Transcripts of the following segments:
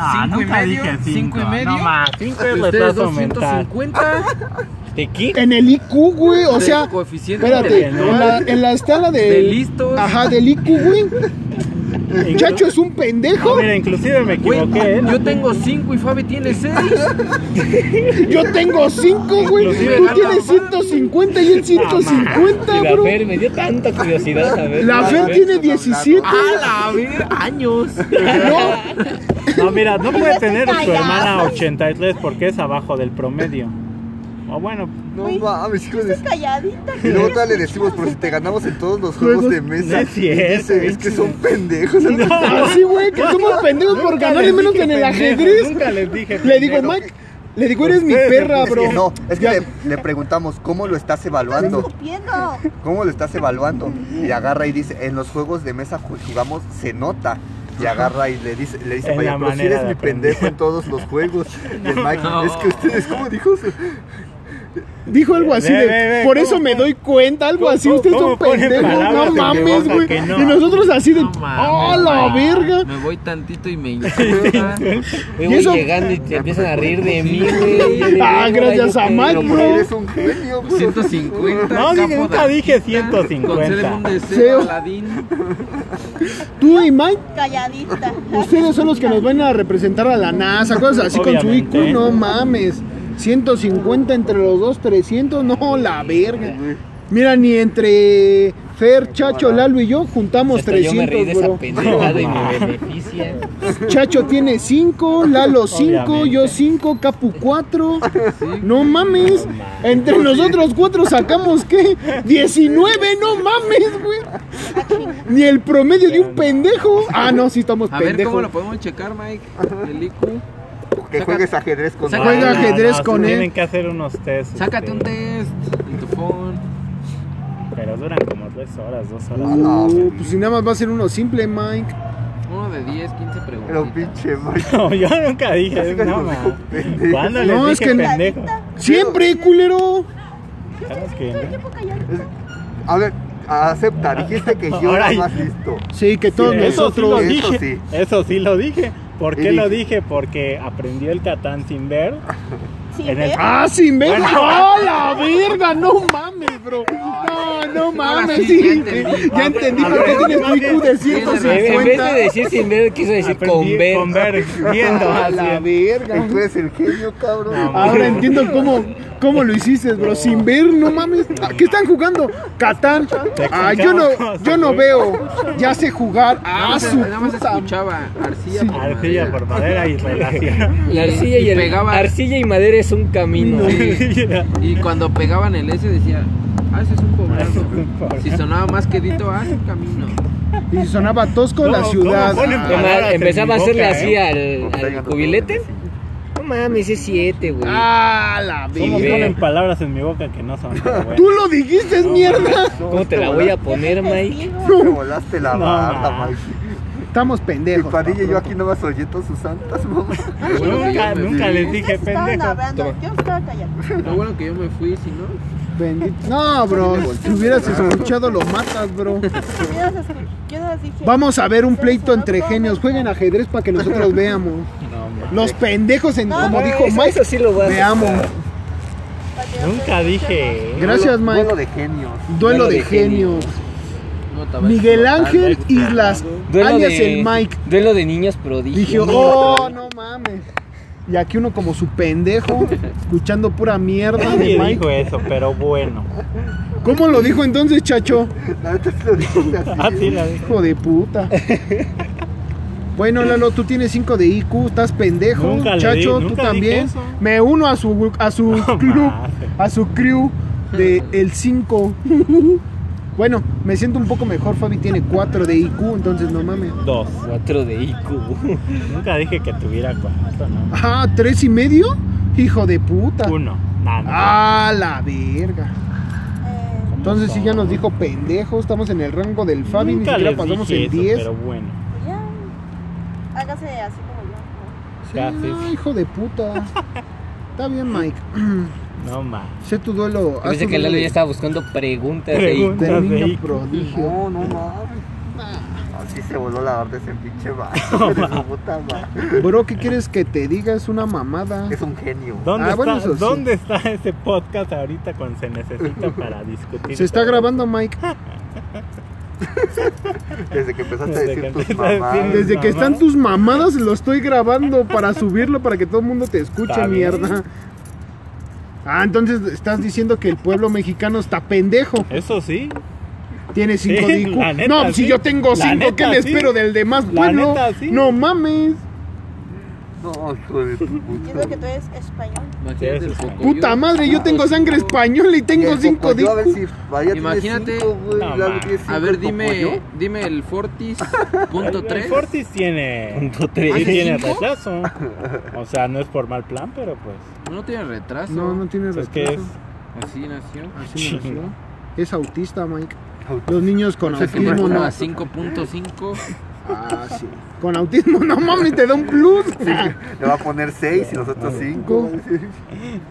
No, cinco y nunca medio, dije cinco y medio. No más, 5 es Ustedes retraso mental. 250 ¿De qué? En el IQ, güey, o sea, coeficiente espérate, en la, en la escala de... De listos. Ajá, del IQ, güey. Chacho es un pendejo. No, mira, inclusive me Güey, equivoqué. ¿eh? yo tengo 5 y Fabi tiene 6. Yo tengo 5, güey. Inclusive Tú tienes 150 y él 150, Y la bro. Fer me dio tanta curiosidad a ver. La Fer tiene 17. ¡A la ver! ¡Años! No, mira, no puede tener tu callada. hermana 83 porque es abajo del promedio. O bueno, No mames, hijo de... Estás calladita. Y luego todavía le decimos, pero si te ganamos en todos los juegos de mesa. No es cierto, es que son pendejos. Así, güey, que somos pendejos por ganarle menos dije en el ajedrez. Nunca les dije. Le digo. Mike, le digo, eres mi perra, Es bro. que no, es que le, le preguntamos, ¿cómo lo estás evaluando? Escupiendo. ¿Cómo lo estás evaluando? Y agarra y dice, en los juegos de mesa ju- jugamos, se nota. Y agarra y le dice, le dice, vaya, pero si eres mi aprender". pendejo en todos los juegos. Y el Mike, No. es que ustedes, ¿cómo dijo? Dijo algo así de, ve, ve, por ¿cómo eso me doy cuenta, algo así, son pone pendejos, palabras no mames, güey. no? Y nosotros así de, No ¡oh, la verga! Me voy tantito y me insulta. Yo ¿Y voy eso? llegando y te empiezan a reír de mí, güey. Ah, gracias a Mike, Pero bro. eres un genio, bro. 150. No, nunca dije artista, 150. Concédeme un Sí. deseo, Aladín. Tú y Mike, Calladita. ustedes son los que nos van a representar a la NASA, cosas así con su IQ, no mames. 150 entre los dos, 300, no, la verga. Mira, ni entre Fer, Chacho, Lalo y yo juntamos Hasta yo me reí de 300, esa pendejada y me beneficia. Chacho tiene 5, Lalo 5, Obviamente. yo 5, Capu 4. No mames. Entre nosotros cuatro sacamos qué? 19, no mames, güey. Ni el promedio de un pendejo. Ah, no, sí estamos A ver cómo pendejos. lo podemos checar, Mike. El IQ. Que juegues ajedrez con Saca- Juega ajedrez sí con él. Tienen que hacer unos test. Sácate un este, test en tu phone. Pero duran como 3 horas, 2 horas. Uh, pues si nada más va a ser uno simple, Mike. Uno de 10, 15 Pero preguntas. pinche Mike. No, yo nunca dije Así que no. ¿Cuándo No, les es dije que- pendejo? Siempre, culero. Sabes que no. A ver, acepta, dijiste que yo era más listo. Sí, que todos eso sí lo nosotros. Eso dije. sí. Eso sí lo dije. ¿Por qué lo dije- dije? Porque aprendió el Catán sin ver. Sí, En el-. Ah, sin ver. Bueno. ¡Ah, la verga! No mames, bro. No, no mames. sí, Sí, ya entendí. ya entendí por qué tienes tu IQ de En vez 150. de decir sin ver, quiso decir con ver. Con ver, viendo. A la verga. Tú eres el genio, cabrón. No, Ahora entiendo cómo, cómo lo hiciste, bro. Sin ver, no mames. ¿Qué están jugando? Catán. Ah, yo no, yo no veo. Ya sé jugar. Nada Ah, más, su nada más escuchaba arcilla por Arcilla madera. por madera y relación. La arcilla y, Y el, pegaba- arcilla y madera es un camino. Y cuando pegaban el S decía, ah, ese es un poblado. Si sonaba más quedito, ah, es un camino. Y sonaba tosco la ¿Cómo- ciudad. Ah, empezaba a hacerle boca, así ¿eh? al, al cubilete. No mames, es 7, güey. Ah, la ¿Cómo verga. ponen palabras en mi boca que no son? Bueno. Tú lo dijiste, mierda. ¿Cómo te la voy a poner, Mike? Te volaste la No, barda, ma. Mike. Estamos pendejos. padilla y yo aquí nomás oyendo sus santas, mamá. Nunca, nunca les dije pendejo. hablando, yo estaba callando. Lo bueno que yo me fui, si no. Bendito. No, bro. Si hubieras escuchado, lo matas, bro. Vamos a ver un pleito entre genios. Jueguen ajedrez para que nosotros veamos. No. Los pendejos, en, como dijo Mike, eso sí lo voy a veamos. Nunca dije. Gracias, Duelo Mike. de genios. Duelo de genios. Miguel. Ángel Islas, Duelo alias de, el Mike. Duelo de niños prodigio. Dije, oh, no mames. Y aquí uno como su pendejo, escuchando pura mierda de Mike. dijo eso, pero bueno. ¿Cómo lo dijo entonces, chacho? La neta sí lo dijiste así. Así la dije. Hijo de puta. Bueno, Lalo, tú tienes 5 de IQ, estás pendejo. Nunca le Chacho, di- tú también. dije eso. Me uno a su a su club, a su crew de el 5. Bueno, me siento un poco mejor, Fabi tiene 4 de IQ, entonces no mames. Dos. 4 de IQ. Nunca dije que tuviera cuatro, ¿no? Ah, ¿tres y medio? Hijo de puta. Uno. Nada. Ah, la verga. Eh, Entonces sí ya nos dijo pendejo, estamos en el rango del Fabi, ni Nunca siquiera les pasamos eso, 10. Pero bueno. ya. Hágase así como yo. Sí, no, hijo de puta. Está bien, Mike. No más. Sé tu duelo. tu que Lalo ya estaba buscando preguntas. Preguntas. de niño prodigio. No, no mames. Sí se voló la orden ese pinche puta madre. Bro, ¿qué quieres que te diga? Es una mamada. Es un genio. ¿Dónde, Ah, bueno, está, sí. ¿Dónde está ese podcast ahorita cuando se necesita para discutir? Se está todo? grabando, Mike. Desde que empezaste a decir tus decir- mamás. Desde que están tus mamadas, lo estoy grabando para subirlo para que todo el mundo te escuche, bien. Ah, entonces estás diciendo que el pueblo mexicano está pendejo. Eso sí. Tiene 5 Sí, de IQ. la neta, no, si yo tengo 5, ¿qué me sí. espero del demás pueblo? neta. No mames. No, hijo de tu Entiendo que puta. tú eres español. Imagínate el. Puta madre, yo tengo sangre Cinco. española y Y tengo el 5 de Pocoyo, A ver si vaya Imagínate- No, ma. A ver, dime, dime el Fortis punto El, el 3. Fortis tiene. Punto tres. Tiene ¿Cinco? retraso. O sea, no es por mal plan, pero pues. No tiene retraso. No, no tiene Es que retraso. es. Así nació. Así nació. Es autista, Mike. Autista. Los niños con O sea, que autismo no. a 5.5. Ah, sí. Con autismo, no mames, te da un plus. Le va a poner 6 y nosotros 5.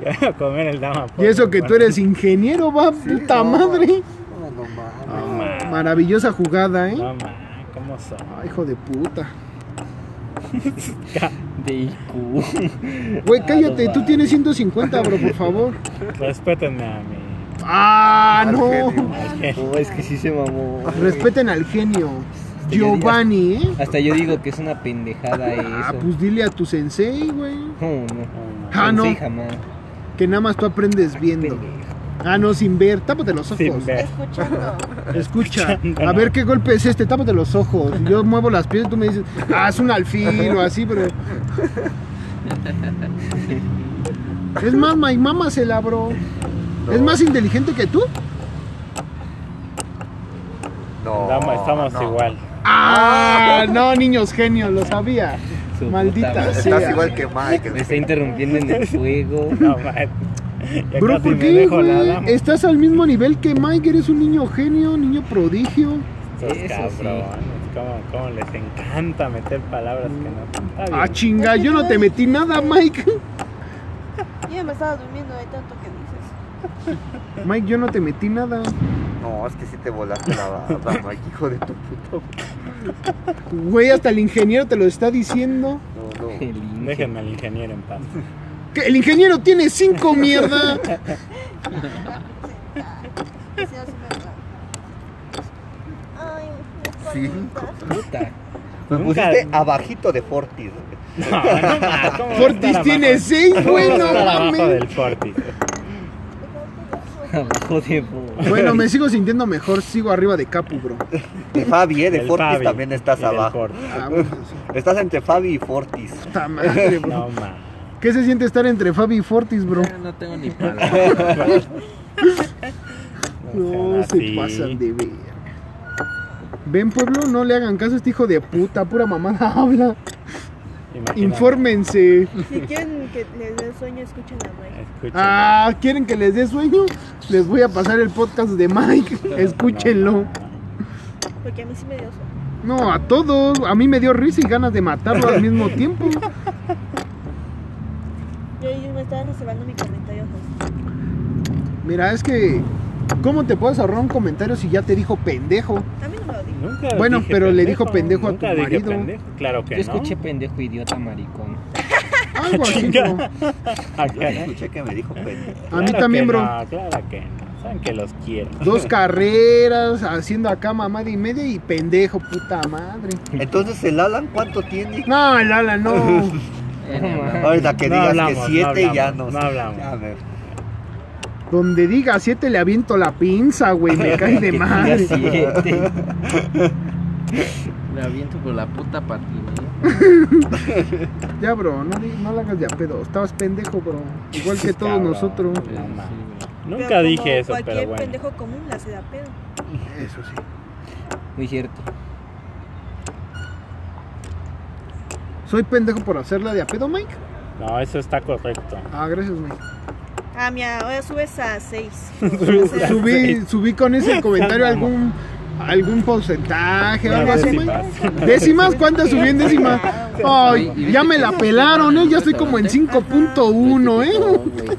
Ya voy a comer el dama. Y eso que tú eres ingeniero, va, puta madre. No, no mames. Maravillosa jugada, ¿eh? No, ma. ¿Cómo son? Ay, hijo de puta. De IQ. Güey, cállate, tú tienes 150, bro, por favor. Respétenme a mí. Ah, Al no. genio. No, es que sí se mamó. Respeten al genio. Giovanni, ¿eh? Hasta yo digo que es una pendejada eso. Ah, pues dile a tu sensei, güey. No, no. No. Ah, no. Jamás. Que nada más tú aprendes viendo. Ah, no, sin ver. Tápate los ojos. Sin ver. Escuchando. Escucha, a ver qué golpe es este, tápate los ojos. Yo muevo las pies y tú me dices, ah, es un alfil o así, pero. Es más, my mamá se la bro. ¿Es más inteligente que tú? No, estamos no. igual. Ah, no, niños genios, lo sabía. Su Maldita puta madre. sea. Estás igual que Mike. Me está interrumpiendo en el juego. No, ma. Ya Bro, ¿por qué, güey? Estás al mismo nivel que Mike, eres un niño genio, niño prodigio. Estos Eso cabrones, ¿cómo, cómo les encanta meter palabras que no. Está bien. Ah, chinga, yo no te metí nada, Mike. Yo ya me estaba durmiendo de tanto que dices. Mike, yo no te metí nada. No, es que sí te volaste la barba, Mike, hijo de tu puta. Güey, hasta el ingeniero te lo está diciendo. No. Déjenme al ingeniero en paz. El ingeniero tiene cinco, mierda. Me. Puta. Pusiste abajito de Fortis. güey. No, no, ma, ¿cómo va a Fortis tiene seis, ¿Cómo güey, no estar abajo mames. del Fortis? Abajo de bo- Bueno, me sigo sintiendo mejor, sigo arriba de Capu, bro. De Fabi, ¿eh? De Del Fortis Fabi también estás y del abajo. Fortis. Ah, bueno, sí. Estás entre Fabi y Fortis. Puta madre, bro. No, ma. ¿Qué se siente estar entre Fabi y Fortis, bro? No tengo ni palabras. No se pasan de ver. Ven, pueblo, no le hagan caso a este hijo de puta, pura mamada habla. Imagínate. Infórmense. Si quieren que les dé sueño, escuchen a Mike. Escuchen. Ah, ¿quieren que les dé sueño? Les voy a pasar el podcast de Mike. Escúchenlo. Porque a mí sí me dio sueño. No, a todos. A mí me dio risa y ganas de matarlo al mismo tiempo. Yo, yo me estaba reservando mi comentario. Mira, es que. ¿Cómo te puedes ahorrar un comentario si ya te dijo pendejo? A mí no. Nunca Bueno, dije pero le dijo pendejo a tu marido. pendejo, Claro que Yo no. escuché pendejo, idiota, maricón. Algo así. Ah, Yo escuché que me dijo pendejo. A mí también, bro. No, claro que no. Saben que los quiero. Dos carreras, haciendo acá mamada y media y pendejo, puta madre. Entonces, ¿el Alan cuánto tiene? No, no. Ya ni hablamos. Ahorita que No digas hablamos, que 7 no ya no. no hablamos. Ya, me- Donde diga siete le aviento la pinza, güey. Me cae de madre. diga siete. Le aviento por la puta patineta. Ya, bro, no, di- no la hagas de a pedo. Estabas pendejo, bro. Igual que todos Cabrón. nosotros. Sí, Nunca Pero dije eso, cualquier pero bueno. pendejo común la se da pedo. Eso sí. Muy cierto. ¿Soy pendejo por hacerla de a pedo, Mike? No, eso está correcto. Ah, gracias, Mike. Ah, mira, ahora subes a 6. subí, subí con ese comentario algún algún porcentaje o algo así, ¿Décimas? cuántas subí en décimas? Ay, ya me la pelaron, ¿eh? Ya estoy como en 5.1, ¿eh?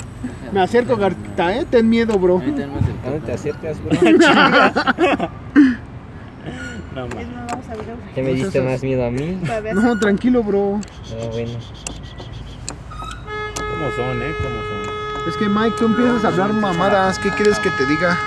Me acerco, Garta, ¿eh? Ten miedo, bro. ¿Dónde te acercas, bro? No, ¿Qué me diste más miedo a mí? No, tranquilo, bro. No, bueno. ¿Cómo son, eh? ¿Cómo son? Es que Mike, tú empiezas a hablar mamadas, ¿qué quieres que te diga?